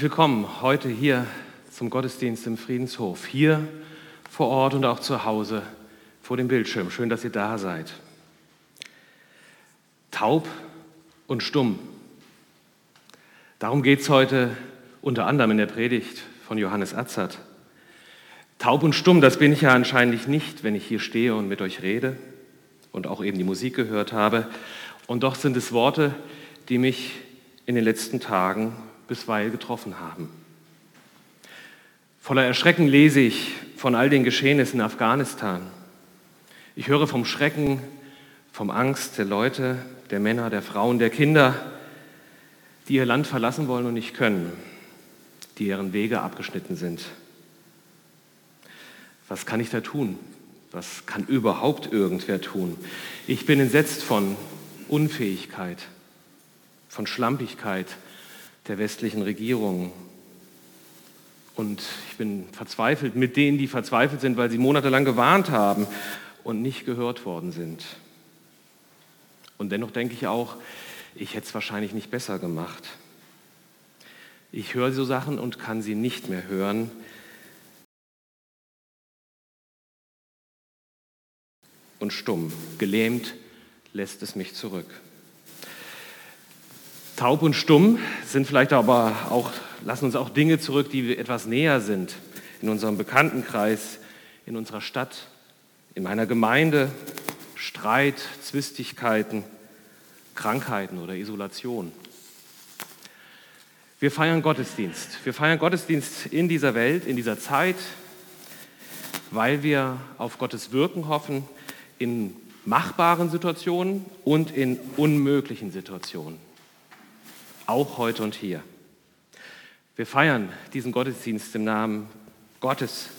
Herzlich willkommen heute hier zum Gottesdienst im Friedenshof, hier vor Ort und auch zu Hause vor dem Bildschirm. Schön, dass ihr da seid. Taub und stumm. Darum geht es heute unter anderem in der Predigt von Johannes Atzert. Taub und stumm, das bin ich ja anscheinend nicht, wenn ich hier stehe und mit euch rede und auch eben die Musik gehört habe. Und doch sind es Worte, die mich in den letzten Tagen bisweilen getroffen haben. Voller Erschrecken lese ich von all den Geschehnissen in Afghanistan. Ich höre vom Schrecken, vom Angst der Leute, der Männer, der Frauen, der Kinder, die ihr Land verlassen wollen und nicht können, die ihren Wege abgeschnitten sind. Was kann ich da tun? Was kann überhaupt irgendwer tun? Ich bin entsetzt von Unfähigkeit, von Schlampigkeit, der westlichen Regierungen. Und ich bin verzweifelt mit denen, die verzweifelt sind, weil sie monatelang gewarnt haben und nicht gehört worden sind. Und dennoch denke ich auch, ich hätte es wahrscheinlich nicht besser gemacht. Ich höre so Sachen und kann sie nicht mehr hören. Und stumm, gelähmt lässt es mich zurück. Taub und stumm sind vielleicht aber auch, lassen uns auch Dinge zurück, die etwas näher sind in unserem Bekanntenkreis, in unserer Stadt, in meiner Gemeinde. Streit, Zwistigkeiten, Krankheiten oder Isolation. Wir feiern Gottesdienst. Wir feiern Gottesdienst in dieser Welt, in dieser Zeit, weil wir auf Gottes Wirken hoffen in machbaren Situationen und in unmöglichen Situationen auch heute und hier. Wir feiern diesen Gottesdienst im Namen Gottes,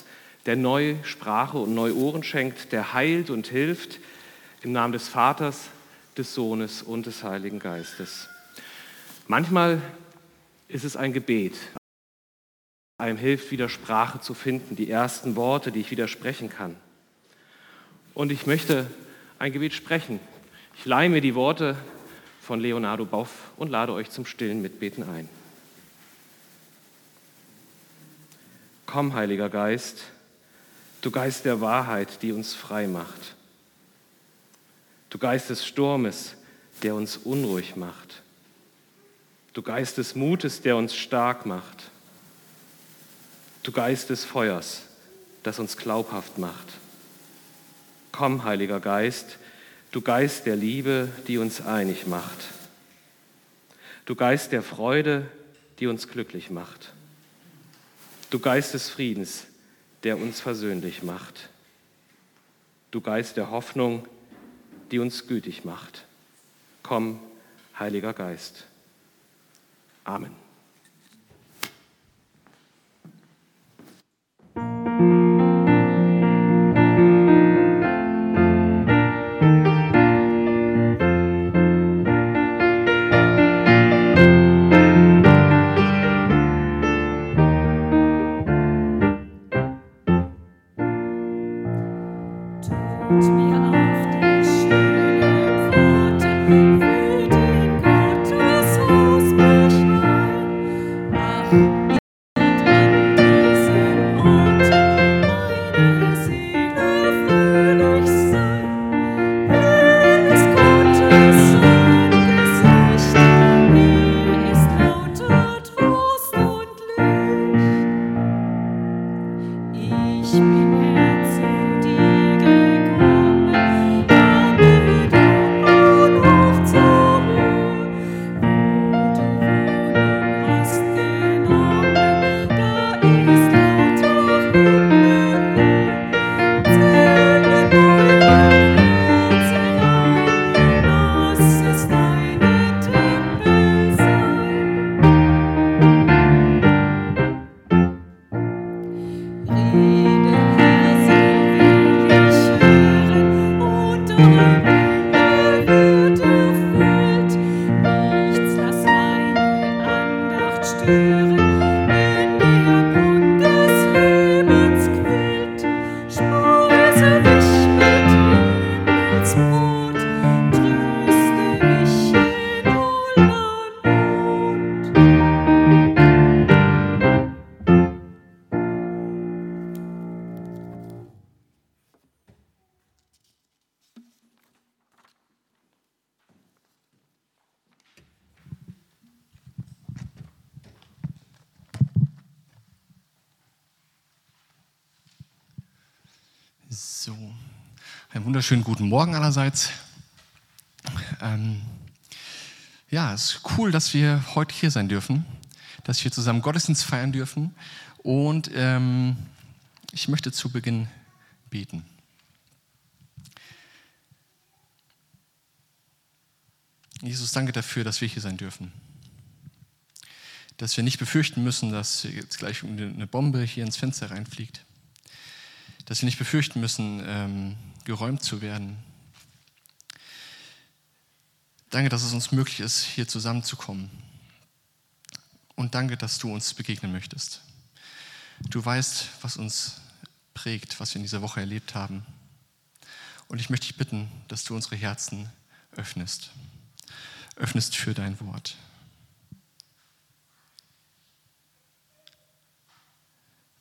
der neu Sprache und neu Ohren schenkt, der heilt und hilft, im Namen des Vaters, des Sohnes und des Heiligen Geistes. Manchmal ist es ein Gebet, einem hilft, wieder Sprache zu finden, die ersten Worte, die ich wieder sprechen kann. Und ich möchte ein Gebet sprechen. Ich leihe mir die Worte von Leonardo Boff und lade euch zum stillen Mitbeten ein. Komm, Heiliger Geist, du Geist der Wahrheit, die uns frei macht. Du Geist des Sturmes, der uns unruhig macht. Du Geist des Mutes, der uns stark macht. Du Geist des Feuers, das uns glaubhaft macht. Komm, Heiliger Geist, du Geist der Liebe, die uns einig macht. Du Geist der Freude, die uns glücklich macht. Du Geist des Friedens, der uns versöhnlich macht. Du Geist der Hoffnung, die uns gütig macht. Komm, Heiliger Geist. Amen. Wunderschönen guten Morgen allerseits. Ähm, ja, es ist cool, dass wir heute hier sein dürfen, dass wir zusammen Gottesdienst feiern dürfen. Und ähm, ich möchte zu Beginn beten. Jesus, danke dafür, dass wir hier sein dürfen. Dass wir nicht befürchten müssen, dass jetzt gleich eine Bombe hier ins Fenster reinfliegt. Dass wir nicht befürchten müssen, ähm, geräumt zu werden. Danke, dass es uns möglich ist, hier zusammenzukommen. Und danke, dass du uns begegnen möchtest. Du weißt, was uns prägt, was wir in dieser Woche erlebt haben. Und ich möchte dich bitten, dass du unsere Herzen öffnest öffnest für dein Wort.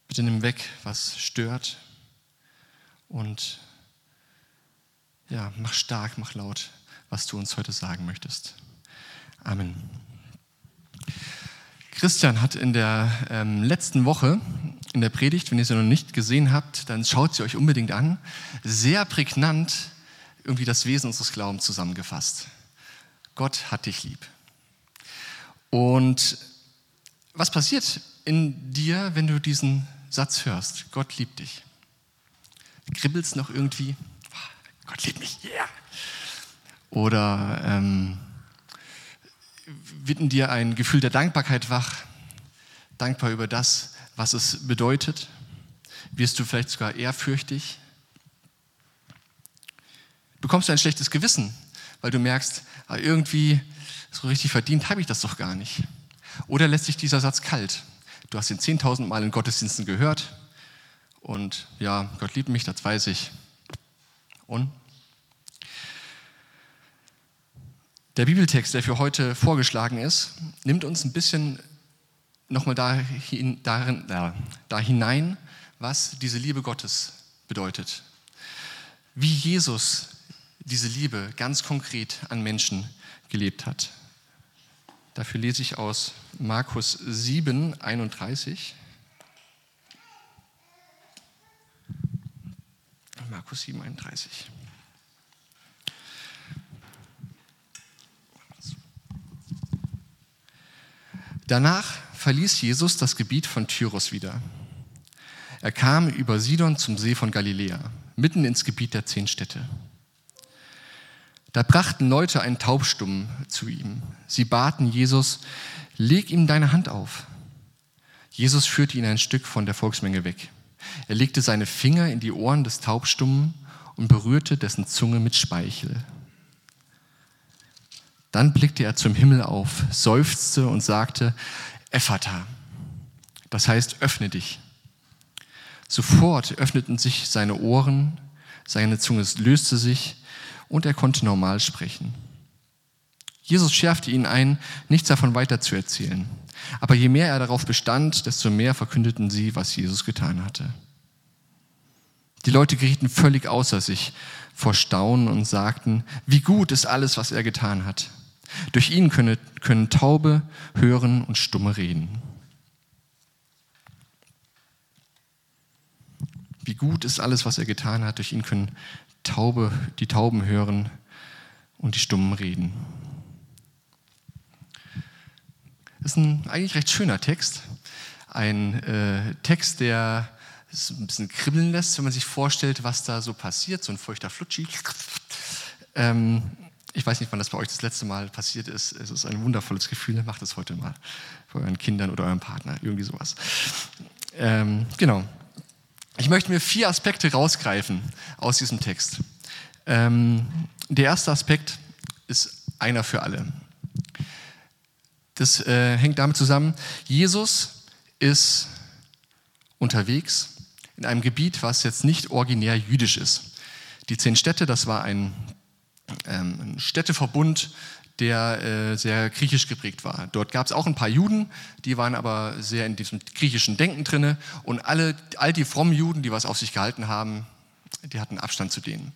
Bitte nimm weg, was stört und ja, mach stark, mach laut, was du uns heute sagen möchtest. Amen. Christian hat in der ähm, letzten Woche in der Predigt, wenn ihr sie noch nicht gesehen habt, dann schaut sie euch unbedingt an, sehr prägnant irgendwie das Wesen unseres Glaubens zusammengefasst. Gott hat dich lieb. Und was passiert in dir, wenn du diesen Satz hörst? Gott liebt dich. Kribbelst noch irgendwie? Gott liebt mich, yeah. Oder ähm, wird in dir ein Gefühl der Dankbarkeit wach? Dankbar über das, was es bedeutet? Wirst du vielleicht sogar ehrfürchtig? Bekommst du ein schlechtes Gewissen, weil du merkst, ah, irgendwie so richtig verdient habe ich das doch gar nicht. Oder lässt sich dieser Satz kalt? Du hast ihn 10.000 Mal in Gottesdiensten gehört und ja, Gott liebt mich, das weiß ich. Und? Der Bibeltext, der für heute vorgeschlagen ist, nimmt uns ein bisschen nochmal dahin, darin, ja, da hinein, was diese Liebe Gottes bedeutet. Wie Jesus diese Liebe ganz konkret an Menschen gelebt hat. Dafür lese ich aus Markus 7, 31. Markus 7, 31. Danach verließ Jesus das Gebiet von Tyros wieder. Er kam über Sidon zum See von Galiläa, mitten ins Gebiet der zehn Städte. Da brachten Leute einen Taubstummen zu ihm. Sie baten Jesus, leg ihm deine Hand auf. Jesus führte ihn ein Stück von der Volksmenge weg. Er legte seine Finger in die Ohren des Taubstummen und berührte dessen Zunge mit Speichel. Dann blickte er zum Himmel auf, seufzte und sagte, Ephata, das heißt, öffne dich. Sofort öffneten sich seine Ohren, seine Zunge löste sich und er konnte normal sprechen. Jesus schärfte ihn ein, nichts davon weiterzuerzählen. Aber je mehr er darauf bestand, desto mehr verkündeten sie, was Jesus getan hatte. Die Leute gerieten völlig außer sich vor Staunen und sagten, wie gut ist alles, was er getan hat. Durch ihn können, können Taube hören und Stumme reden. Wie gut ist alles, was er getan hat. Durch ihn können Taube, die Tauben hören und die Stummen reden. Das ist ein eigentlich recht schöner Text. Ein äh, Text, der es ein bisschen kribbeln lässt, wenn man sich vorstellt, was da so passiert, so ein feuchter Flutschi. Ähm, ich weiß nicht, wann das bei euch das letzte Mal passiert ist. Es ist ein wundervolles Gefühl. Macht es heute mal bei euren Kindern oder eurem Partner, irgendwie sowas. Ähm, genau. Ich möchte mir vier Aspekte rausgreifen aus diesem Text. Ähm, der erste Aspekt ist einer für alle. Das äh, hängt damit zusammen, Jesus ist unterwegs in einem Gebiet, was jetzt nicht originär jüdisch ist. Die zehn Städte, das war ein, ähm, ein Städteverbund der äh, sehr griechisch geprägt war. Dort gab es auch ein paar Juden, die waren aber sehr in diesem griechischen Denken drinne und alle, all die frommen Juden, die was auf sich gehalten haben, die hatten Abstand zu denen.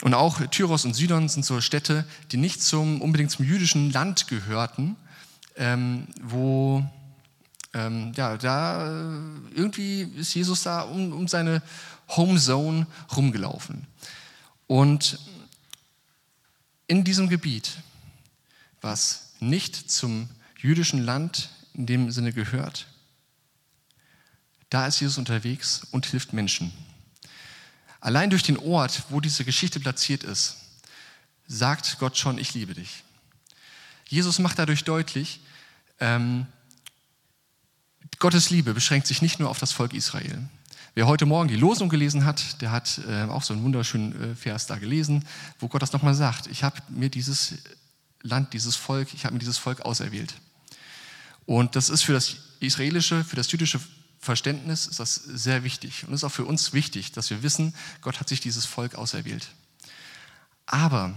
Und auch Tyros und Sidon sind so Städte, die nicht zum, unbedingt zum jüdischen Land gehörten, ähm, wo, äh, ähm, ja, da äh, irgendwie ist Jesus da um, um seine Homezone rumgelaufen. Und in diesem Gebiet, was nicht zum jüdischen Land in dem Sinne gehört, da ist Jesus unterwegs und hilft Menschen. Allein durch den Ort, wo diese Geschichte platziert ist, sagt Gott schon, ich liebe dich. Jesus macht dadurch deutlich, ähm, Gottes Liebe beschränkt sich nicht nur auf das Volk Israel. Wer heute Morgen die Losung gelesen hat, der hat äh, auch so einen wunderschönen äh, Vers da gelesen, wo Gott das nochmal sagt. Ich habe mir dieses Land, dieses Volk, ich habe mir dieses Volk auserwählt. Und das ist für das israelische, für das jüdische Verständnis ist das sehr wichtig. Und es ist auch für uns wichtig, dass wir wissen, Gott hat sich dieses Volk auserwählt. Aber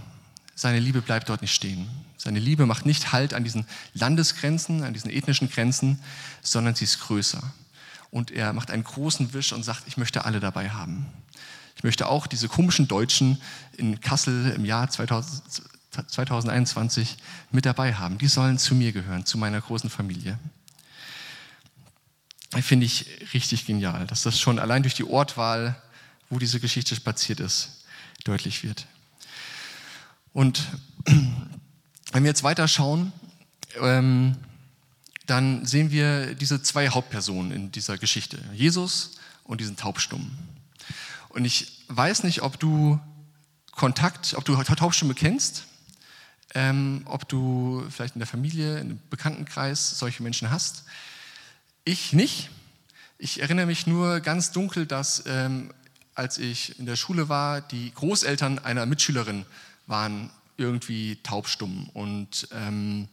seine Liebe bleibt dort nicht stehen. Seine Liebe macht nicht Halt an diesen Landesgrenzen, an diesen ethnischen Grenzen, sondern sie ist größer. Und er macht einen großen Wisch und sagt, ich möchte alle dabei haben. Ich möchte auch diese komischen Deutschen in Kassel im Jahr 2000, 2021 mit dabei haben. Die sollen zu mir gehören, zu meiner großen Familie. Finde ich richtig genial, dass das schon allein durch die Ortwahl, wo diese Geschichte spaziert ist, deutlich wird. Und wenn wir jetzt weiter schauen, ähm, dann sehen wir diese zwei Hauptpersonen in dieser Geschichte, Jesus und diesen Taubstummen. Und ich weiß nicht, ob du Kontakt, ob du Taubstumme kennst, ähm, ob du vielleicht in der Familie, in einem Bekanntenkreis solche Menschen hast. Ich nicht. Ich erinnere mich nur ganz dunkel, dass ähm, als ich in der Schule war, die Großeltern einer Mitschülerin waren irgendwie taubstumm. Und ähm,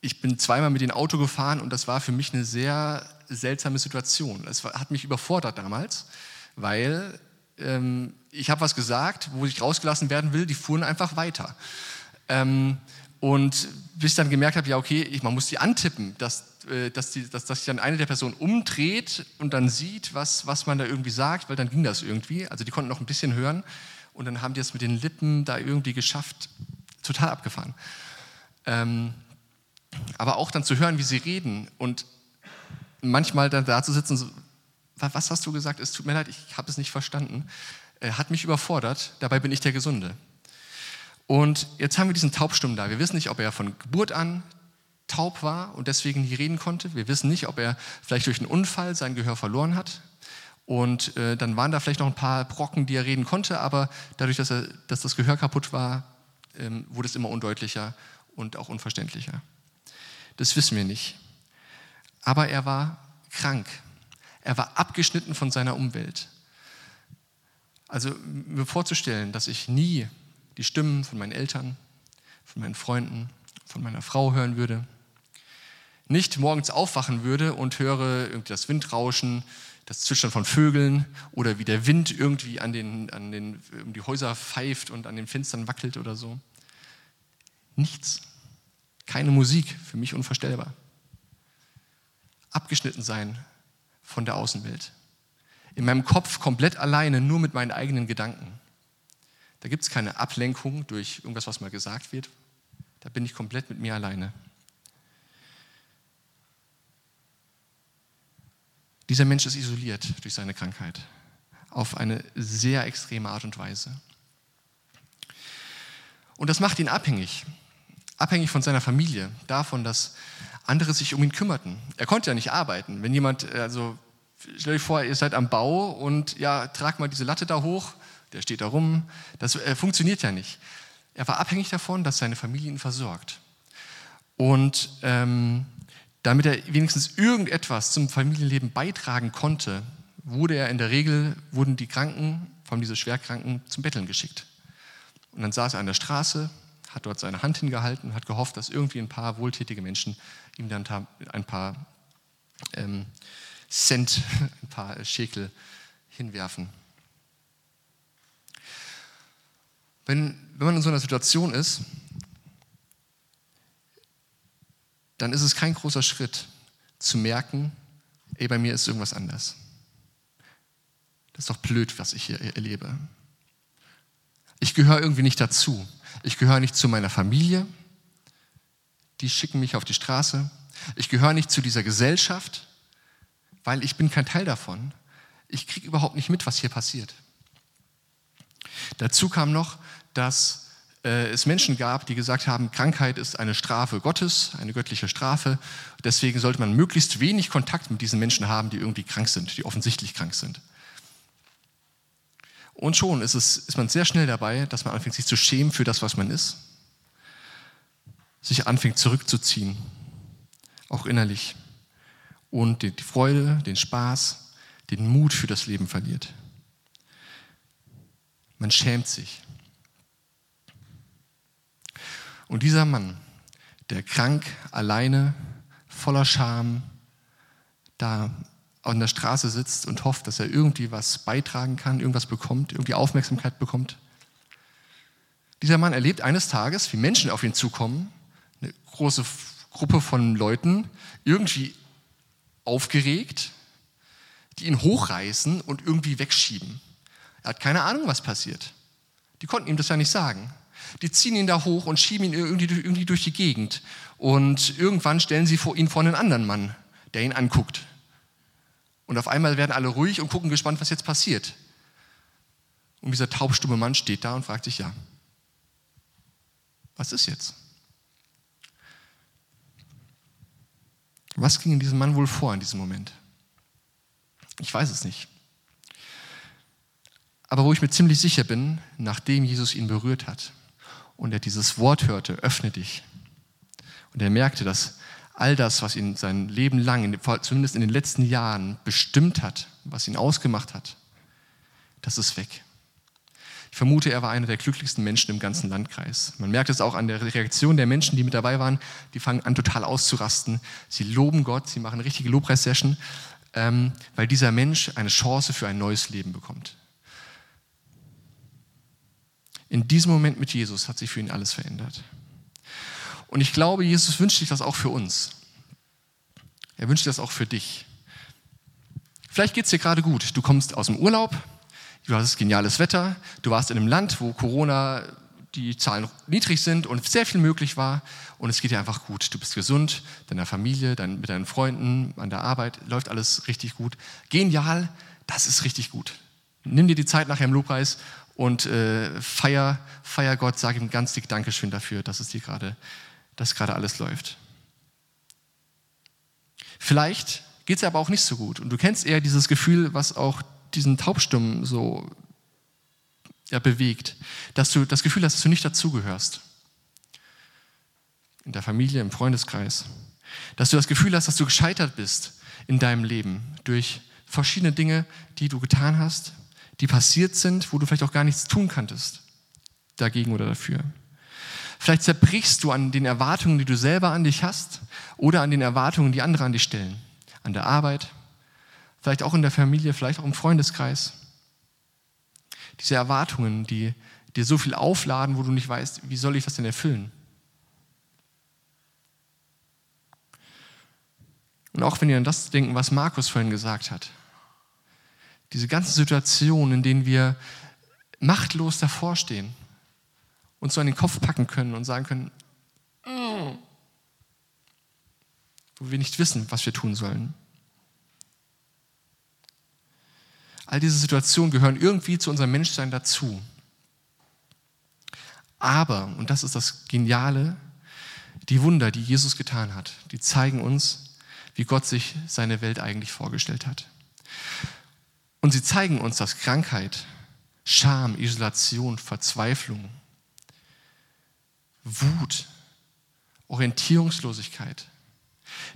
ich bin zweimal mit dem Auto gefahren und das war für mich eine sehr seltsame Situation. Es hat mich überfordert damals, weil ähm, ich habe was gesagt, wo ich rausgelassen werden will, die fuhren einfach weiter. Ähm, und bis ich dann gemerkt habe, ja okay, ich, man muss die antippen, dass, äh, dass, die, dass, dass sich dann eine der Personen umdreht und dann sieht, was, was man da irgendwie sagt, weil dann ging das irgendwie. Also die konnten noch ein bisschen hören und dann haben die es mit den Lippen da irgendwie geschafft, total abgefahren. Ähm, aber auch dann zu hören, wie sie reden und manchmal dann da zu sitzen, so, was hast du gesagt? Es tut mir leid, ich habe es nicht verstanden. Äh, hat mich überfordert, dabei bin ich der Gesunde. Und jetzt haben wir diesen Taubstummen da. Wir wissen nicht, ob er von Geburt an taub war und deswegen nie reden konnte. Wir wissen nicht, ob er vielleicht durch einen Unfall sein Gehör verloren hat. Und äh, dann waren da vielleicht noch ein paar Brocken, die er reden konnte, aber dadurch, dass, er, dass das Gehör kaputt war, ähm, wurde es immer undeutlicher und auch unverständlicher. Das wissen wir nicht. Aber er war krank. Er war abgeschnitten von seiner Umwelt. Also mir vorzustellen, dass ich nie die Stimmen von meinen Eltern, von meinen Freunden, von meiner Frau hören würde, nicht morgens aufwachen würde und höre irgendwie das Windrauschen, das Zwitschern von Vögeln oder wie der Wind irgendwie an den, an den, um die Häuser pfeift und an den Fenstern wackelt oder so. Nichts. Keine Musik, für mich unvorstellbar. Abgeschnitten sein von der Außenwelt. In meinem Kopf komplett alleine, nur mit meinen eigenen Gedanken. Da gibt es keine Ablenkung durch irgendwas, was mal gesagt wird. Da bin ich komplett mit mir alleine. Dieser Mensch ist isoliert durch seine Krankheit auf eine sehr extreme Art und Weise. Und das macht ihn abhängig, abhängig von seiner Familie, davon, dass andere sich um ihn kümmerten. Er konnte ja nicht arbeiten. Wenn jemand, also stell dir vor, ihr seid am Bau und ja, trag mal diese Latte da hoch, der steht da rum. Das äh, funktioniert ja nicht. Er war abhängig davon, dass seine Familie ihn versorgt. Und ähm, damit er wenigstens irgendetwas zum Familienleben beitragen konnte, wurde er in der Regel, wurden die Kranken, vor allem diese Schwerkranken, zum Betteln geschickt. Und dann saß er an der Straße, hat dort seine Hand hingehalten und hat gehofft, dass irgendwie ein paar wohltätige Menschen ihm dann ein paar ähm, Cent, ein paar Schekel hinwerfen. Wenn, wenn man in so einer Situation ist, dann ist es kein großer Schritt zu merken, ey, bei mir ist irgendwas anders. Das ist doch blöd, was ich hier erlebe. Ich gehöre irgendwie nicht dazu. Ich gehöre nicht zu meiner Familie. Die schicken mich auf die Straße. Ich gehöre nicht zu dieser Gesellschaft, weil ich bin kein Teil davon. Ich kriege überhaupt nicht mit, was hier passiert. Dazu kam noch, dass äh, es Menschen gab, die gesagt haben, Krankheit ist eine Strafe Gottes, eine göttliche Strafe. Deswegen sollte man möglichst wenig Kontakt mit diesen Menschen haben, die irgendwie krank sind, die offensichtlich krank sind. Und schon ist, es, ist man sehr schnell dabei, dass man anfängt, sich zu schämen für das, was man ist, sich anfängt zurückzuziehen, auch innerlich, und die Freude, den Spaß, den Mut für das Leben verliert. Man schämt sich. Und dieser Mann, der krank, alleine, voller Scham, da an der Straße sitzt und hofft, dass er irgendwie was beitragen kann, irgendwas bekommt, irgendwie Aufmerksamkeit bekommt. Dieser Mann erlebt eines Tages, wie Menschen auf ihn zukommen, eine große Gruppe von Leuten, irgendwie aufgeregt, die ihn hochreißen und irgendwie wegschieben. Er hat keine Ahnung, was passiert. Die konnten ihm das ja nicht sagen. Die ziehen ihn da hoch und schieben ihn irgendwie, irgendwie durch die Gegend. Und irgendwann stellen sie vor ihn vor einen anderen Mann, der ihn anguckt. Und auf einmal werden alle ruhig und gucken gespannt, was jetzt passiert. Und dieser taubstumme Mann steht da und fragt sich, ja, was ist jetzt? Was ging in diesem Mann wohl vor in diesem Moment? Ich weiß es nicht. Aber wo ich mir ziemlich sicher bin, nachdem Jesus ihn berührt hat, und er dieses Wort hörte, öffne dich. Und er merkte, dass all das, was ihn sein Leben lang, zumindest in den letzten Jahren, bestimmt hat, was ihn ausgemacht hat, das ist weg. Ich vermute, er war einer der glücklichsten Menschen im ganzen Landkreis. Man merkt es auch an der Reaktion der Menschen, die mit dabei waren. Die fangen an, total auszurasten. Sie loben Gott, sie machen richtige Lobpreissession, ähm, weil dieser Mensch eine Chance für ein neues Leben bekommt. In diesem Moment mit Jesus hat sich für ihn alles verändert. Und ich glaube, Jesus wünscht sich das auch für uns. Er wünscht das auch für dich. Vielleicht geht es dir gerade gut. Du kommst aus dem Urlaub, du hast geniales Wetter, du warst in einem Land, wo Corona die Zahlen niedrig sind und sehr viel möglich war und es geht dir einfach gut. Du bist gesund, deiner Familie, dein, mit deinen Freunden, an der Arbeit, läuft alles richtig gut. Genial, das ist richtig gut. Nimm dir die Zeit nachher im Lobpreis und äh, feier, feier Gott, sag ihm ganz dick Dankeschön dafür, dass es dir gerade, dass gerade alles läuft. Vielleicht geht es aber auch nicht so gut und du kennst eher dieses Gefühl, was auch diesen Taubstummen so ja, bewegt, dass du das Gefühl hast, dass du nicht dazugehörst. In der Familie, im Freundeskreis. Dass du das Gefühl hast, dass du gescheitert bist in deinem Leben durch verschiedene Dinge, die du getan hast, die passiert sind, wo du vielleicht auch gar nichts tun kanntest dagegen oder dafür. Vielleicht zerbrichst du an den Erwartungen, die du selber an dich hast oder an den Erwartungen, die andere an dich stellen. An der Arbeit, vielleicht auch in der Familie, vielleicht auch im Freundeskreis. Diese Erwartungen, die dir so viel aufladen, wo du nicht weißt, wie soll ich das denn erfüllen? Und auch wenn wir an das denken, was Markus vorhin gesagt hat, diese ganzen Situationen, in denen wir machtlos davor stehen, uns so an den Kopf packen können und sagen können, mm, wo wir nicht wissen, was wir tun sollen. All diese Situationen gehören irgendwie zu unserem Menschsein dazu. Aber, und das ist das Geniale, die Wunder, die Jesus getan hat, die zeigen uns, wie Gott sich seine Welt eigentlich vorgestellt hat. Und sie zeigen uns, dass Krankheit, Scham, Isolation, Verzweiflung, Wut, Orientierungslosigkeit,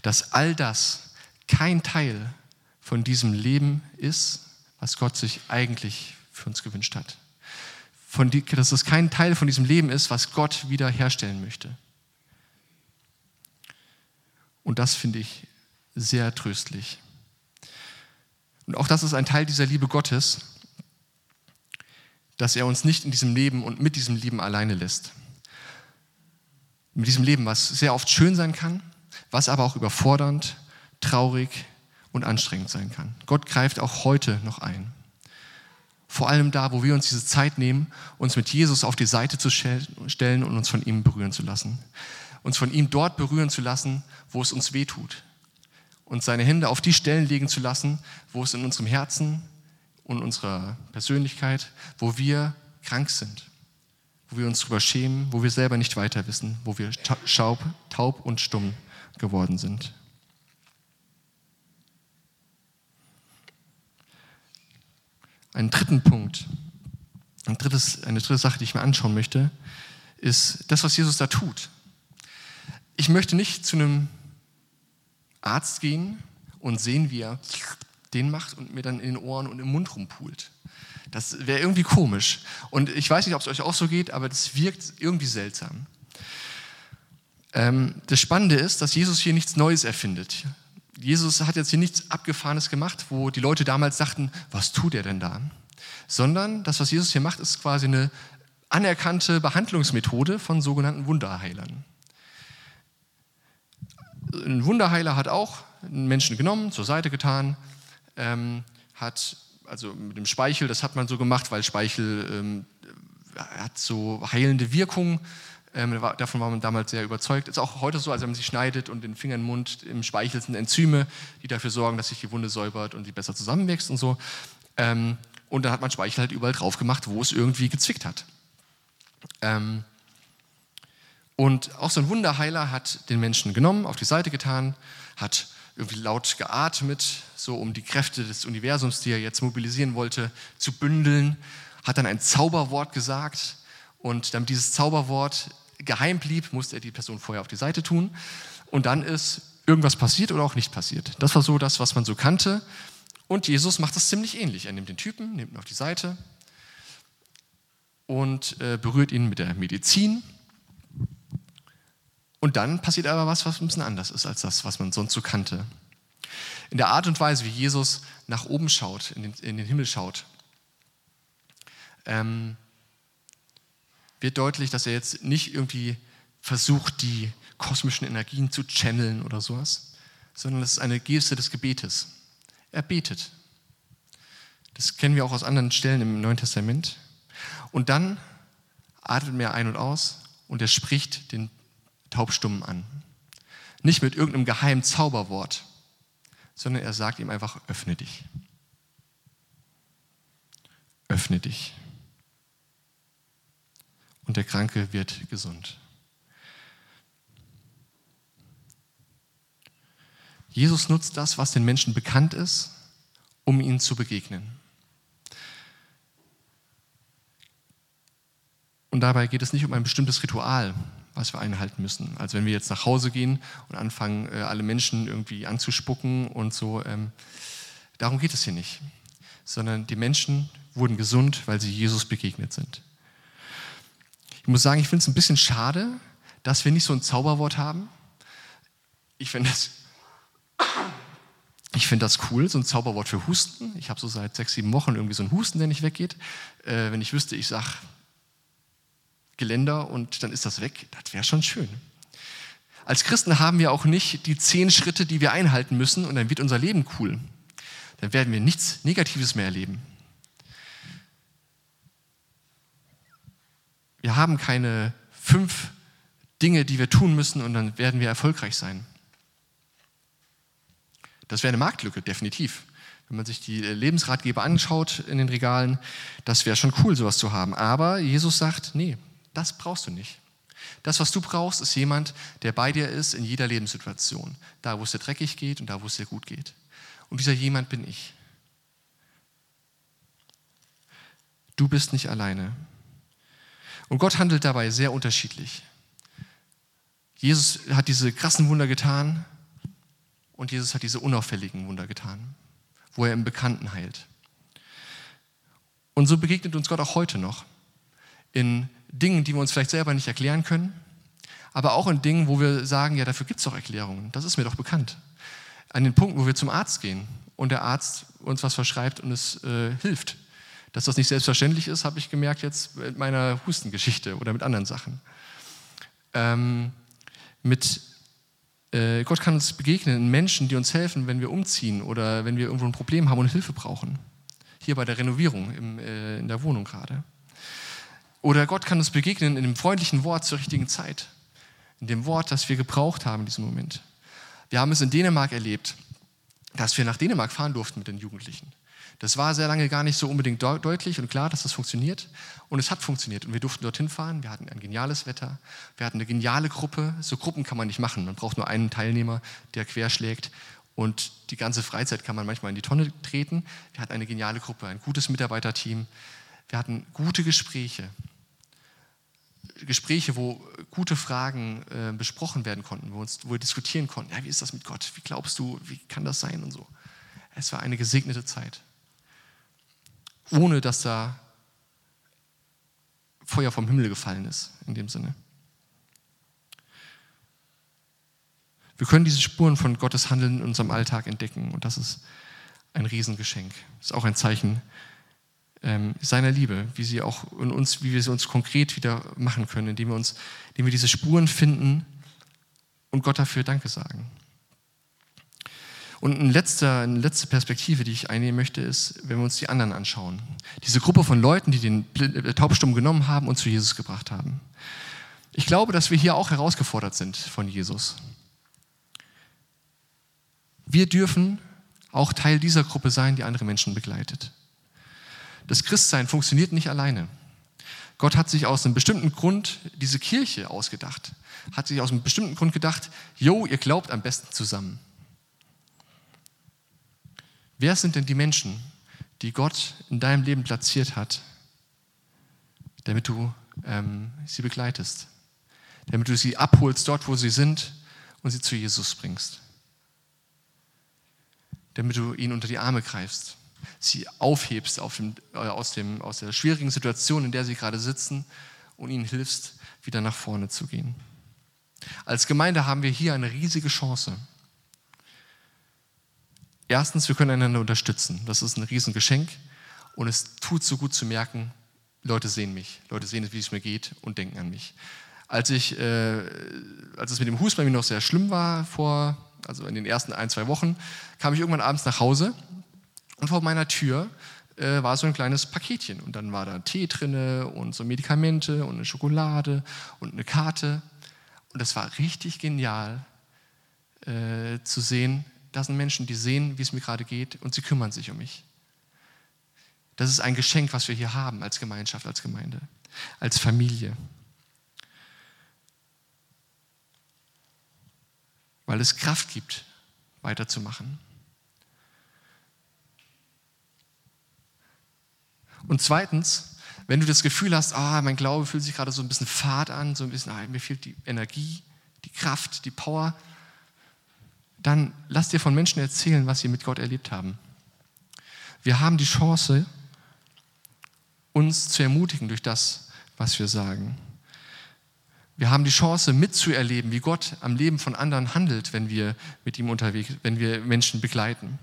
dass all das kein Teil von diesem Leben ist, was Gott sich eigentlich für uns gewünscht hat. Die, dass es kein Teil von diesem Leben ist, was Gott wiederherstellen möchte. Und das finde ich sehr tröstlich. Und auch das ist ein Teil dieser Liebe Gottes, dass er uns nicht in diesem Leben und mit diesem Leben alleine lässt. Mit diesem Leben, was sehr oft schön sein kann, was aber auch überfordernd, traurig und anstrengend sein kann. Gott greift auch heute noch ein. Vor allem da, wo wir uns diese Zeit nehmen, uns mit Jesus auf die Seite zu stellen und uns von ihm berühren zu lassen. uns von ihm dort berühren zu lassen, wo es uns weh tut. Und seine Hände auf die Stellen legen zu lassen, wo es in unserem Herzen und unserer Persönlichkeit, wo wir krank sind, wo wir uns darüber schämen, wo wir selber nicht weiter wissen, wo wir schaub, taub und stumm geworden sind. Einen dritten Punkt, ein drittes, eine dritte Sache, die ich mir anschauen möchte, ist das, was Jesus da tut. Ich möchte nicht zu einem Arzt gehen und sehen, wie er den macht und mir dann in den Ohren und im Mund rumpult. Das wäre irgendwie komisch. Und ich weiß nicht, ob es euch auch so geht, aber das wirkt irgendwie seltsam. Ähm, das Spannende ist, dass Jesus hier nichts Neues erfindet. Jesus hat jetzt hier nichts Abgefahrenes gemacht, wo die Leute damals dachten, was tut er denn da? Sondern das, was Jesus hier macht, ist quasi eine anerkannte Behandlungsmethode von sogenannten Wunderheilern. Ein Wunderheiler hat auch einen Menschen genommen, zur Seite getan, ähm, hat also mit dem Speichel, das hat man so gemacht, weil Speichel ähm, hat so heilende Wirkung. Ähm, davon war man damals sehr überzeugt. Ist auch heute so, als wenn man sich schneidet und den Finger im Mund, im Speichel sind Enzyme, die dafür sorgen, dass sich die Wunde säubert und die besser zusammenwächst und so. Ähm, und dann hat man Speichel halt überall drauf gemacht, wo es irgendwie gezwickt hat. Ähm, und auch so ein Wunderheiler hat den Menschen genommen, auf die Seite getan, hat irgendwie laut geatmet, so um die Kräfte des Universums, die er jetzt mobilisieren wollte, zu bündeln, hat dann ein Zauberwort gesagt und damit dieses Zauberwort geheim blieb, musste er die Person vorher auf die Seite tun und dann ist irgendwas passiert oder auch nicht passiert. Das war so das, was man so kannte und Jesus macht das ziemlich ähnlich. Er nimmt den Typen, nimmt ihn auf die Seite und äh, berührt ihn mit der Medizin und dann passiert aber was, was ein bisschen anders ist als das, was man sonst so kannte. In der Art und Weise, wie Jesus nach oben schaut, in den, in den Himmel schaut, ähm, wird deutlich, dass er jetzt nicht irgendwie versucht, die kosmischen Energien zu channeln oder sowas, sondern es ist eine Geste des Gebetes. Er betet. Das kennen wir auch aus anderen Stellen im Neuen Testament. Und dann atmet er ein und aus und er spricht den Taubstummen an. Nicht mit irgendeinem geheimen Zauberwort, sondern er sagt ihm einfach, öffne dich. Öffne dich. Und der Kranke wird gesund. Jesus nutzt das, was den Menschen bekannt ist, um ihnen zu begegnen. Und dabei geht es nicht um ein bestimmtes Ritual, was wir einhalten müssen. Also wenn wir jetzt nach Hause gehen und anfangen, äh, alle Menschen irgendwie anzuspucken und so, ähm, darum geht es hier nicht. Sondern die Menschen wurden gesund, weil sie Jesus begegnet sind. Ich muss sagen, ich finde es ein bisschen schade, dass wir nicht so ein Zauberwort haben. Ich finde das, find das cool, so ein Zauberwort für Husten. Ich habe so seit sechs, sieben Wochen irgendwie so einen Husten, der nicht weggeht. Äh, wenn ich wüsste, ich sage Geländer und dann ist das weg. Das wäre schon schön. Als Christen haben wir auch nicht die zehn Schritte, die wir einhalten müssen und dann wird unser Leben cool. Dann werden wir nichts Negatives mehr erleben. Wir haben keine fünf Dinge, die wir tun müssen und dann werden wir erfolgreich sein. Das wäre eine Marktlücke, definitiv. Wenn man sich die Lebensratgeber anschaut in den Regalen, das wäre schon cool, sowas zu haben. Aber Jesus sagt, nee, das brauchst du nicht. Das, was du brauchst, ist jemand, der bei dir ist in jeder Lebenssituation. Da, wo es dir dreckig geht und da, wo es dir gut geht. Und dieser jemand bin ich. Du bist nicht alleine. Und Gott handelt dabei sehr unterschiedlich. Jesus hat diese krassen Wunder getan und Jesus hat diese unauffälligen Wunder getan, wo er im Bekannten heilt. Und so begegnet uns Gott auch heute noch in Dingen, die wir uns vielleicht selber nicht erklären können, aber auch in Dingen, wo wir sagen, ja, dafür gibt es doch Erklärungen, das ist mir doch bekannt. An den Punkten, wo wir zum Arzt gehen und der Arzt uns was verschreibt und es äh, hilft. Dass das nicht selbstverständlich ist, habe ich gemerkt jetzt mit meiner Hustengeschichte oder mit anderen Sachen. Ähm, mit äh, Gott kann uns begegnen Menschen, die uns helfen, wenn wir umziehen oder wenn wir irgendwo ein Problem haben und Hilfe brauchen. Hier bei der Renovierung im, äh, in der Wohnung gerade. Oder Gott kann uns begegnen in einem freundlichen Wort zur richtigen Zeit. in dem Wort, das wir gebraucht haben in diesem Moment. Wir haben es in Dänemark erlebt, dass wir nach Dänemark fahren durften mit den Jugendlichen. Das war sehr lange gar nicht so unbedingt deutlich und klar, dass das funktioniert. Und es hat funktioniert. Und wir durften dorthin fahren. Wir hatten ein geniales Wetter. Wir hatten eine geniale Gruppe. So Gruppen kann man nicht machen. Man braucht nur einen Teilnehmer, der querschlägt. Und die ganze Freizeit kann man manchmal in die Tonne treten. Wir hatten eine geniale Gruppe, ein gutes Mitarbeiterteam. Wir hatten gute Gespräche. Gespräche, wo gute Fragen äh, besprochen werden konnten, wo, uns, wo wir diskutieren konnten. Ja, wie ist das mit Gott? Wie glaubst du? Wie kann das sein? Und so. Es war eine gesegnete Zeit ohne dass da Feuer vom Himmel gefallen ist, in dem Sinne. Wir können diese Spuren von Gottes Handeln in unserem Alltag entdecken und das ist ein Riesengeschenk. Das ist auch ein Zeichen ähm, seiner Liebe, wie sie auch in uns, wie wir sie uns konkret wieder machen können, indem wir uns, indem wir diese Spuren finden und Gott dafür Danke sagen. Und eine letzte, eine letzte Perspektive, die ich einnehmen möchte, ist, wenn wir uns die anderen anschauen. Diese Gruppe von Leuten, die den äh, Taubstummen genommen haben und zu Jesus gebracht haben. Ich glaube, dass wir hier auch herausgefordert sind von Jesus. Wir dürfen auch Teil dieser Gruppe sein, die andere Menschen begleitet. Das Christsein funktioniert nicht alleine. Gott hat sich aus einem bestimmten Grund diese Kirche ausgedacht. Hat sich aus einem bestimmten Grund gedacht, jo, ihr glaubt am besten zusammen. Wer sind denn die Menschen, die Gott in deinem Leben platziert hat, damit du ähm, sie begleitest, damit du sie abholst dort, wo sie sind und sie zu Jesus bringst, damit du ihnen unter die Arme greifst, sie aufhebst dem, äh, aus, dem, aus der schwierigen Situation, in der sie gerade sitzen und ihnen hilfst, wieder nach vorne zu gehen. Als Gemeinde haben wir hier eine riesige Chance. Erstens, wir können einander unterstützen. Das ist ein Riesengeschenk. Und es tut so gut zu merken, Leute sehen mich, Leute sehen, wie es mir geht und denken an mich. Als, ich, äh, als es mit dem Husten bei mir noch sehr schlimm war, vor, also in den ersten ein, zwei Wochen, kam ich irgendwann abends nach Hause und vor meiner Tür äh, war so ein kleines Paketchen. Und dann war da Tee drin und so Medikamente und eine Schokolade und eine Karte. Und das war richtig genial äh, zu sehen, da sind Menschen, die sehen, wie es mir gerade geht und sie kümmern sich um mich. Das ist ein Geschenk, was wir hier haben als Gemeinschaft, als Gemeinde, als Familie. Weil es Kraft gibt, weiterzumachen. Und zweitens, wenn du das Gefühl hast, ah, mein Glaube fühlt sich gerade so ein bisschen fad an, so ein bisschen, ah, mir fehlt die Energie, die Kraft, die Power, dann lass dir von Menschen erzählen, was sie mit Gott erlebt haben. Wir haben die Chance, uns zu ermutigen durch das, was wir sagen. Wir haben die Chance mitzuerleben, wie Gott am Leben von anderen handelt, wenn wir mit ihm unterwegs, wenn wir Menschen begleiten.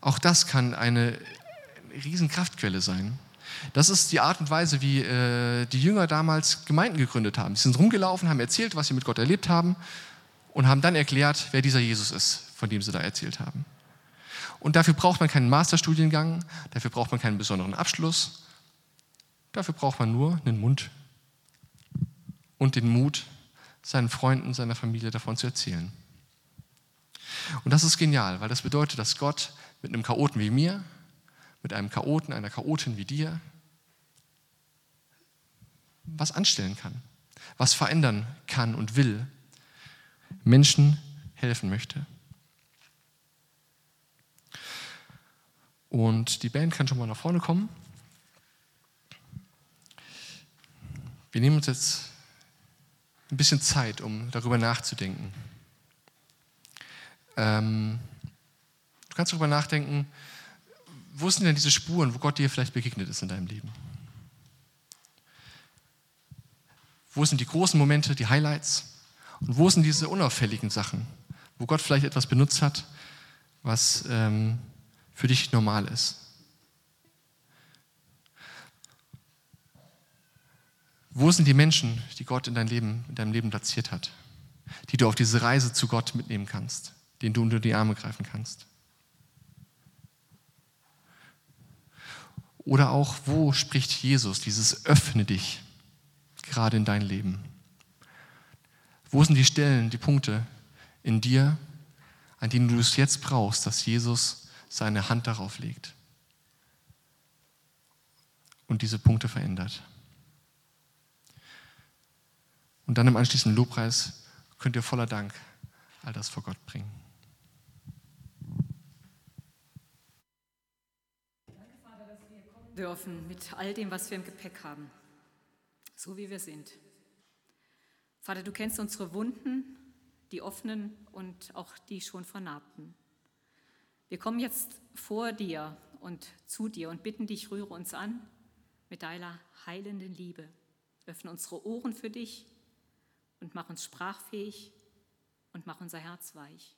Auch das kann eine Riesenkraftquelle sein. Das ist die Art und Weise, wie äh, die Jünger damals Gemeinden gegründet haben. Sie sind rumgelaufen, haben erzählt, was sie mit Gott erlebt haben und haben dann erklärt, wer dieser Jesus ist, von dem sie da erzählt haben. Und dafür braucht man keinen Masterstudiengang, dafür braucht man keinen besonderen Abschluss, dafür braucht man nur einen Mund und den Mut, seinen Freunden, seiner Familie davon zu erzählen. Und das ist genial, weil das bedeutet, dass Gott mit einem Chaoten wie mir, mit einem Chaoten, einer Chaotin wie dir, was anstellen kann, was verändern kann und will Menschen helfen möchte. Und die Band kann schon mal nach vorne kommen. Wir nehmen uns jetzt ein bisschen Zeit, um darüber nachzudenken. Ähm, du kannst darüber nachdenken, wo sind denn diese Spuren, wo Gott dir vielleicht begegnet ist in deinem Leben? Wo sind die großen Momente, die Highlights? Und wo sind diese unauffälligen Sachen, wo Gott vielleicht etwas benutzt hat, was ähm, für dich normal ist? Wo sind die Menschen, die Gott in, dein Leben, in deinem Leben platziert hat, die du auf diese Reise zu Gott mitnehmen kannst, denen du unter die Arme greifen kannst? Oder auch, wo spricht Jesus dieses Öffne dich gerade in dein Leben? Wo sind die Stellen, die Punkte in dir, an denen du es jetzt brauchst, dass Jesus seine Hand darauf legt und diese Punkte verändert? Und dann im anschließenden Lobpreis könnt ihr voller Dank all das vor Gott bringen. Dürfen mit all dem, was wir im Gepäck haben, so wie wir sind. Vater, du kennst unsere Wunden, die offenen und auch die schon vernarbten. Wir kommen jetzt vor dir und zu dir und bitten dich, rühre uns an mit deiner heilenden Liebe. Öffne unsere Ohren für dich und mach uns sprachfähig und mach unser Herz weich.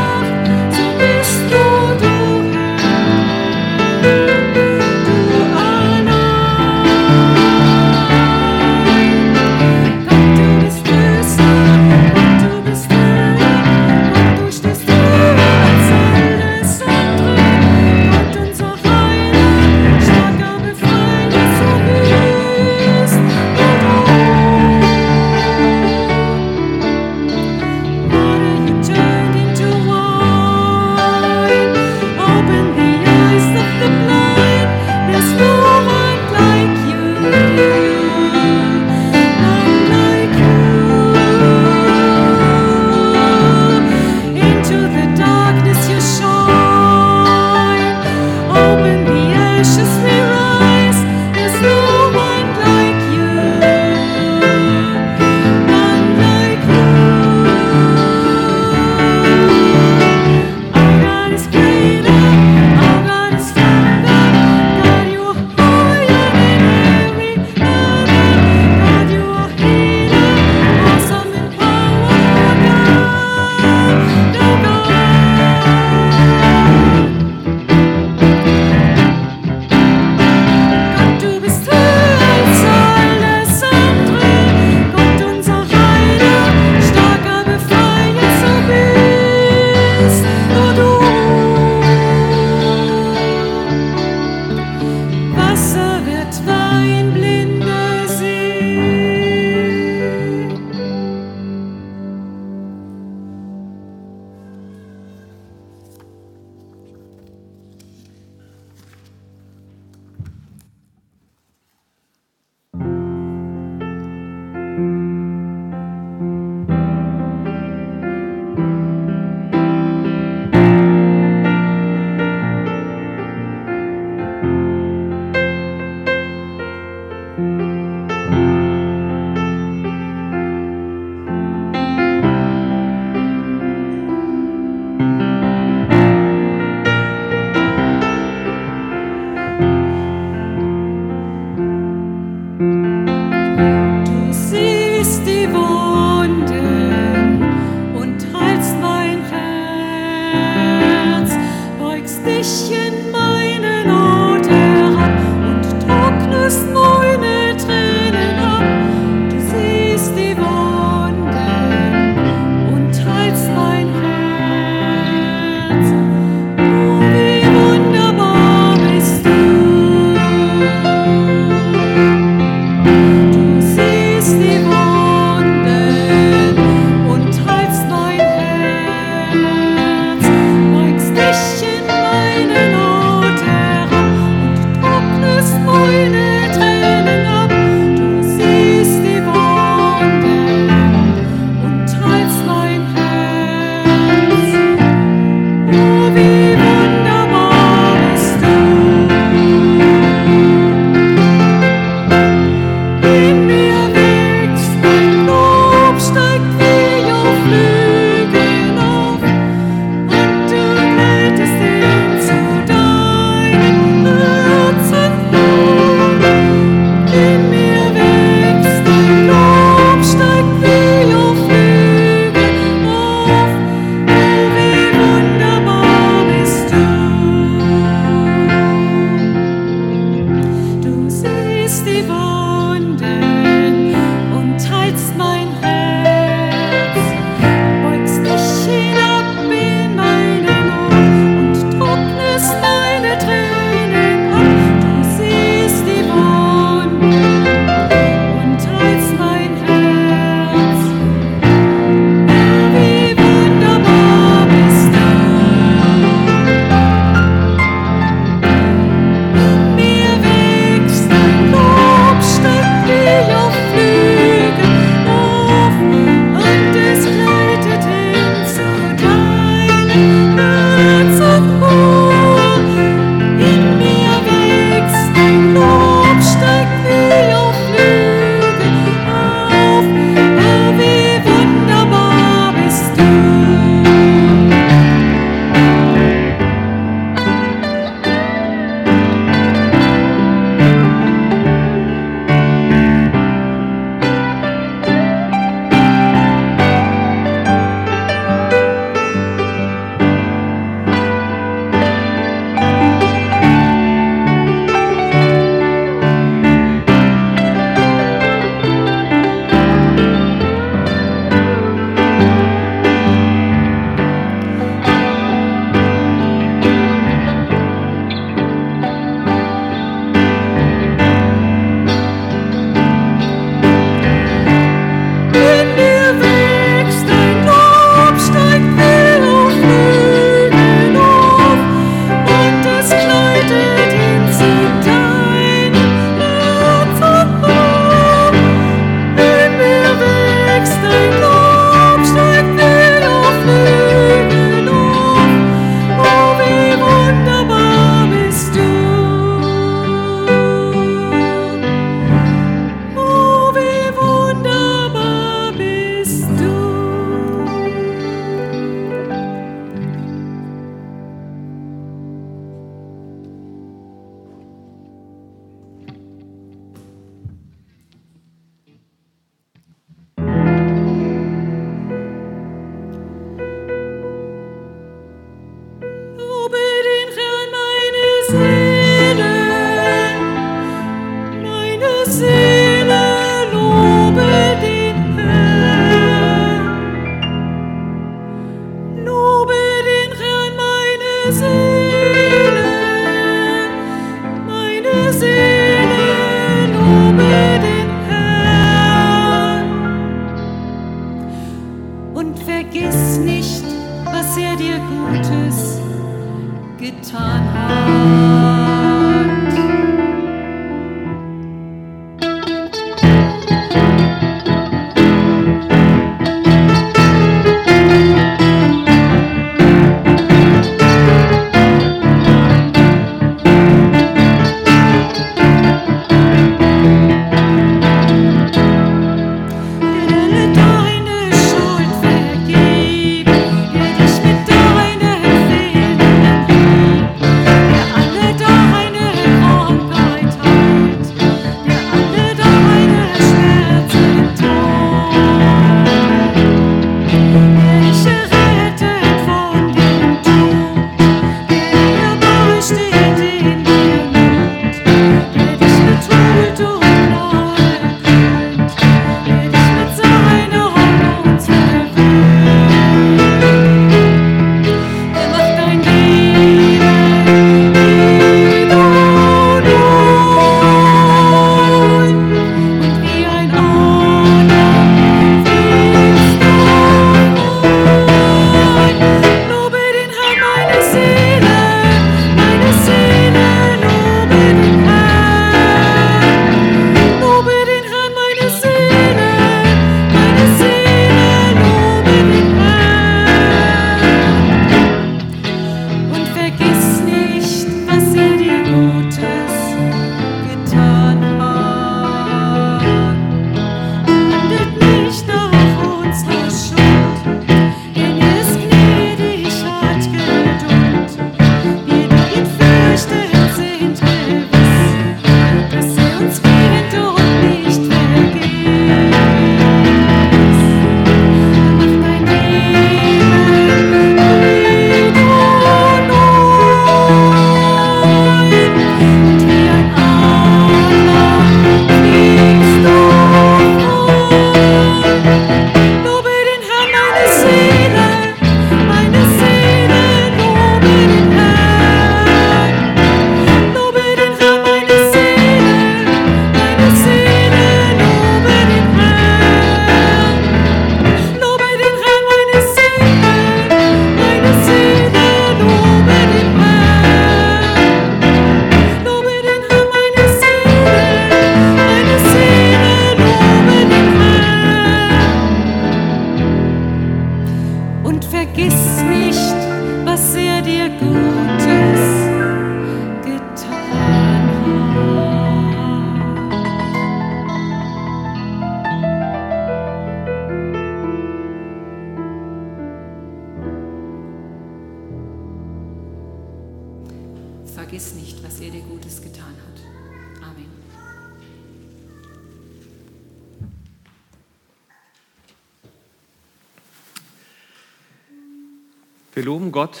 Wir loben Gott,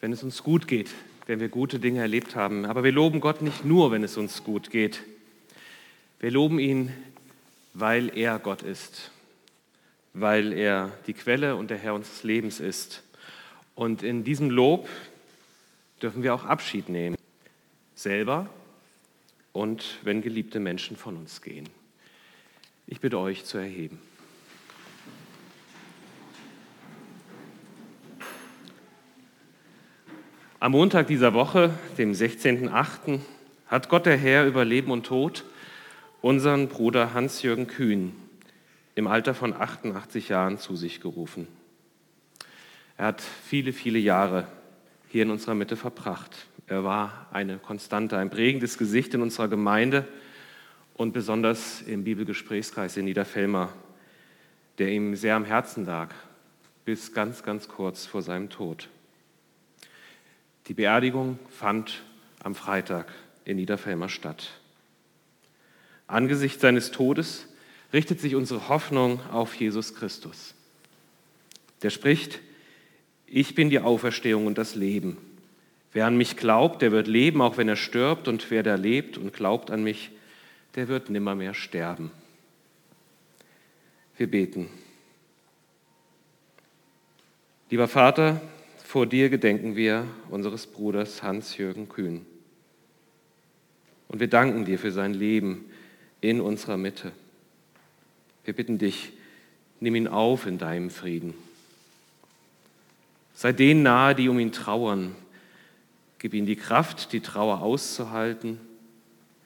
wenn es uns gut geht, wenn wir gute Dinge erlebt haben. Aber wir loben Gott nicht nur, wenn es uns gut geht. Wir loben ihn, weil er Gott ist, weil er die Quelle und der Herr unseres Lebens ist. Und in diesem Lob dürfen wir auch Abschied nehmen, selber und wenn geliebte Menschen von uns gehen. Ich bitte euch zu erheben. Am Montag dieser Woche, dem 16.08., hat Gott der Herr über Leben und Tod unseren Bruder Hans-Jürgen Kühn im Alter von 88 Jahren zu sich gerufen. Er hat viele, viele Jahre hier in unserer Mitte verbracht. Er war eine Konstante, ein prägendes Gesicht in unserer Gemeinde und besonders im Bibelgesprächskreis in Niederfelmer, der ihm sehr am Herzen lag, bis ganz, ganz kurz vor seinem Tod. Die Beerdigung fand am Freitag in Niederfelmer statt. Angesichts seines Todes richtet sich unsere Hoffnung auf Jesus Christus. Der spricht, ich bin die Auferstehung und das Leben. Wer an mich glaubt, der wird leben, auch wenn er stirbt, und wer da lebt und glaubt an mich, der wird nimmermehr sterben. Wir beten. Lieber Vater, vor dir gedenken wir unseres Bruders Hans-Jürgen Kühn. Und wir danken dir für sein Leben in unserer Mitte. Wir bitten dich, nimm ihn auf in deinem Frieden. Sei denen nahe, die um ihn trauern. Gib ihnen die Kraft, die Trauer auszuhalten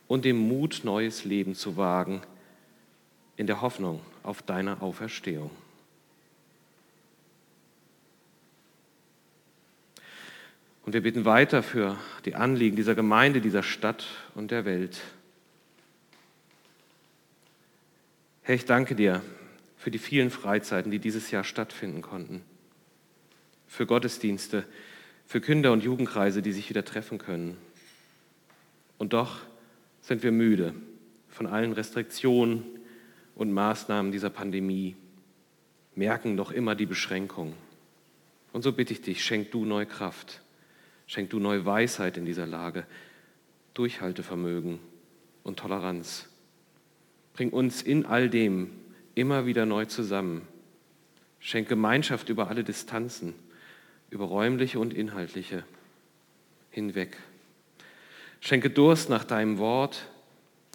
und den Mut, neues Leben zu wagen, in der Hoffnung auf deine Auferstehung. Und wir bitten weiter für die Anliegen dieser Gemeinde, dieser Stadt und der Welt. Herr, ich danke dir für die vielen Freizeiten, die dieses Jahr stattfinden konnten, für Gottesdienste, für Kinder- und Jugendkreise, die sich wieder treffen können. Und doch sind wir müde von allen Restriktionen und Maßnahmen dieser Pandemie, merken doch immer die Beschränkungen. Und so bitte ich dich, schenk du neue Kraft, schenk du neue Weisheit in dieser Lage, Durchhaltevermögen und Toleranz. Bring uns in all dem immer wieder neu zusammen. Schenk Gemeinschaft über alle Distanzen, über räumliche und inhaltliche hinweg. Schenke Durst nach deinem Wort,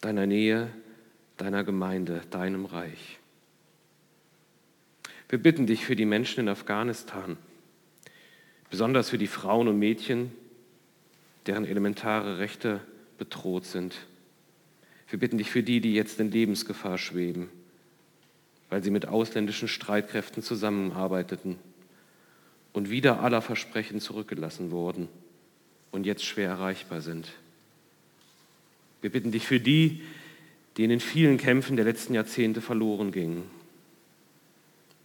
deiner Nähe, deiner Gemeinde, deinem Reich. Wir bitten dich für die Menschen in Afghanistan, besonders für die Frauen und Mädchen, deren elementare Rechte bedroht sind. Wir bitten dich für die, die jetzt in Lebensgefahr schweben, weil sie mit ausländischen Streitkräften zusammenarbeiteten und wieder aller Versprechen zurückgelassen wurden und jetzt schwer erreichbar sind. Wir bitten dich für die, die in den vielen Kämpfen der letzten Jahrzehnte verloren gingen.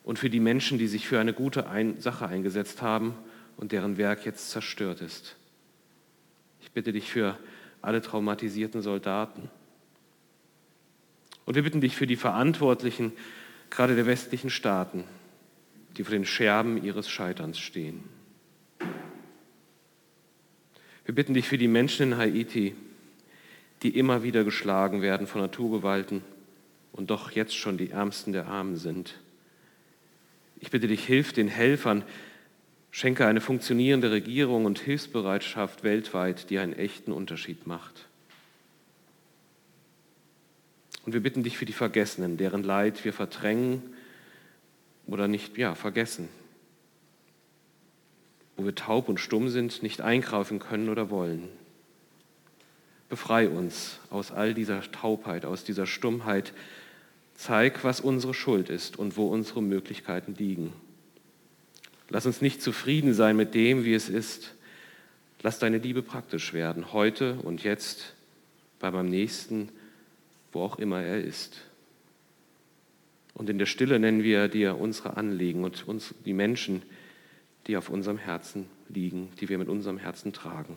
Und für die Menschen, die sich für eine gute Sache eingesetzt haben und deren Werk jetzt zerstört ist. Ich bitte dich für alle traumatisierten Soldaten. Und wir bitten dich für die Verantwortlichen, gerade der westlichen Staaten, die vor den Scherben ihres Scheiterns stehen. Wir bitten dich für die Menschen in Haiti, die immer wieder geschlagen werden von Naturgewalten und doch jetzt schon die Ärmsten der Armen sind. Ich bitte dich, hilf den Helfern, schenke eine funktionierende Regierung und Hilfsbereitschaft weltweit, die einen echten Unterschied macht. Und wir bitten dich für die Vergessenen, deren Leid wir verdrängen oder nicht, ja, vergessen. Wo wir taub und stumm sind, nicht eingreifen können oder wollen. Befrei uns aus all dieser Taubheit, aus dieser Stummheit. Zeig, was unsere Schuld ist und wo unsere Möglichkeiten liegen. Lass uns nicht zufrieden sein mit dem, wie es ist. Lass deine Liebe praktisch werden, heute und jetzt, bei meinem Nächsten, wo auch immer er ist. Und in der Stille nennen wir dir unsere Anliegen und uns die Menschen, die auf unserem Herzen liegen, die wir mit unserem Herzen tragen.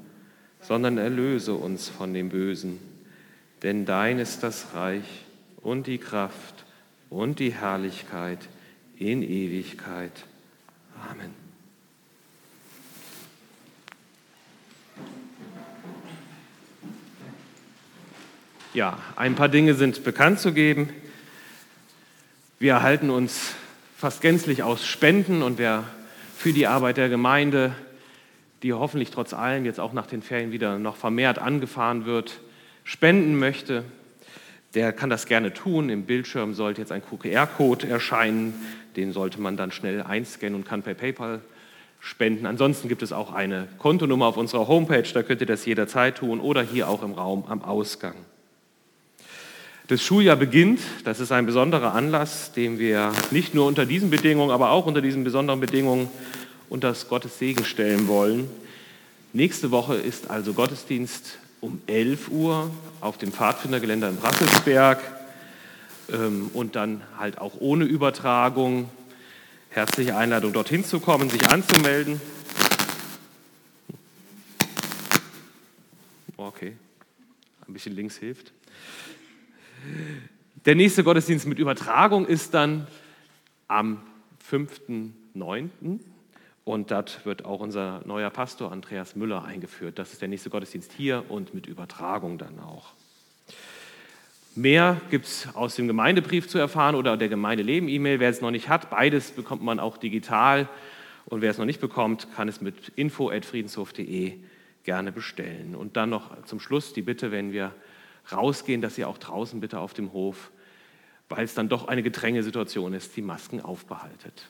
sondern erlöse uns von dem Bösen. Denn dein ist das Reich und die Kraft und die Herrlichkeit in Ewigkeit. Amen. Ja, ein paar Dinge sind bekannt zu geben. Wir erhalten uns fast gänzlich aus Spenden und wer für die Arbeit der Gemeinde die hoffentlich trotz allem jetzt auch nach den Ferien wieder noch vermehrt angefahren wird, spenden möchte, der kann das gerne tun. Im Bildschirm sollte jetzt ein QR-Code erscheinen. Den sollte man dann schnell einscannen und kann per PayPal spenden. Ansonsten gibt es auch eine Kontonummer auf unserer Homepage, da könnt ihr das jederzeit tun oder hier auch im Raum am Ausgang. Das Schuljahr beginnt, das ist ein besonderer Anlass, den wir nicht nur unter diesen Bedingungen, aber auch unter diesen besonderen Bedingungen unter das Gottes Segen stellen wollen. Nächste Woche ist also Gottesdienst um 11 Uhr auf dem Pfadfindergeländer in Brasselsberg ähm, und dann halt auch ohne Übertragung. Herzliche Einladung, dorthin zu kommen, sich anzumelden. Okay, ein bisschen links hilft. Der nächste Gottesdienst mit Übertragung ist dann am 5.9. Und dort wird auch unser neuer Pastor Andreas Müller eingeführt. Das ist der nächste Gottesdienst hier und mit Übertragung dann auch. Mehr gibt es aus dem Gemeindebrief zu erfahren oder der Gemeindeleben-E-Mail. Wer es noch nicht hat, beides bekommt man auch digital. Und wer es noch nicht bekommt, kann es mit info.friedenshof.de gerne bestellen. Und dann noch zum Schluss die Bitte, wenn wir rausgehen, dass ihr auch draußen bitte auf dem Hof, weil es dann doch eine Gedrängesituation ist, die Masken aufbehaltet.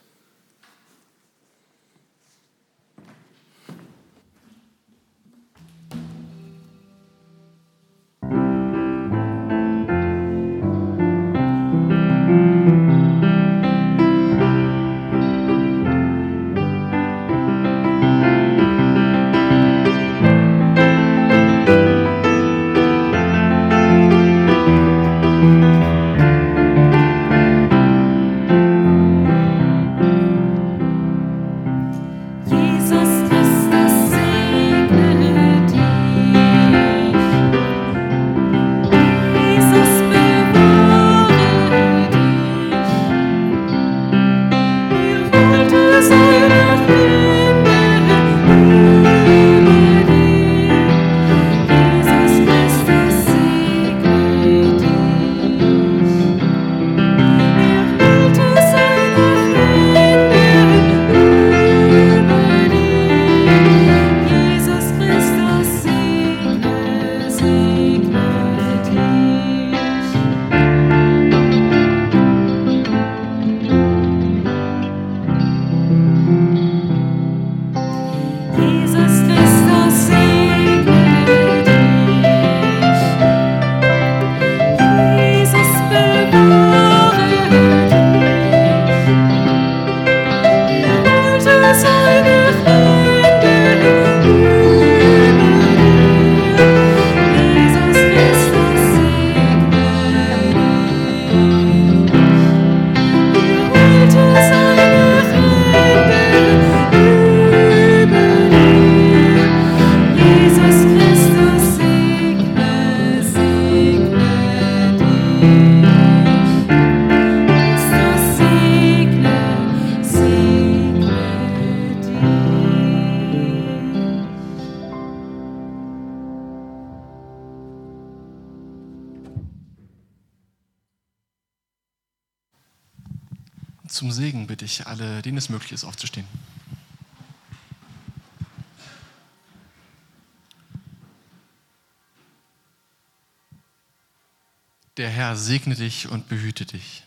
Der Herr segne dich und behüte dich.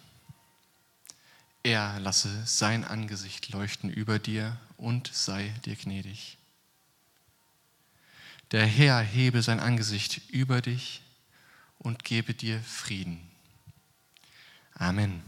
Er lasse sein Angesicht leuchten über dir und sei dir gnädig. Der Herr hebe sein Angesicht über dich und gebe dir Frieden. Amen.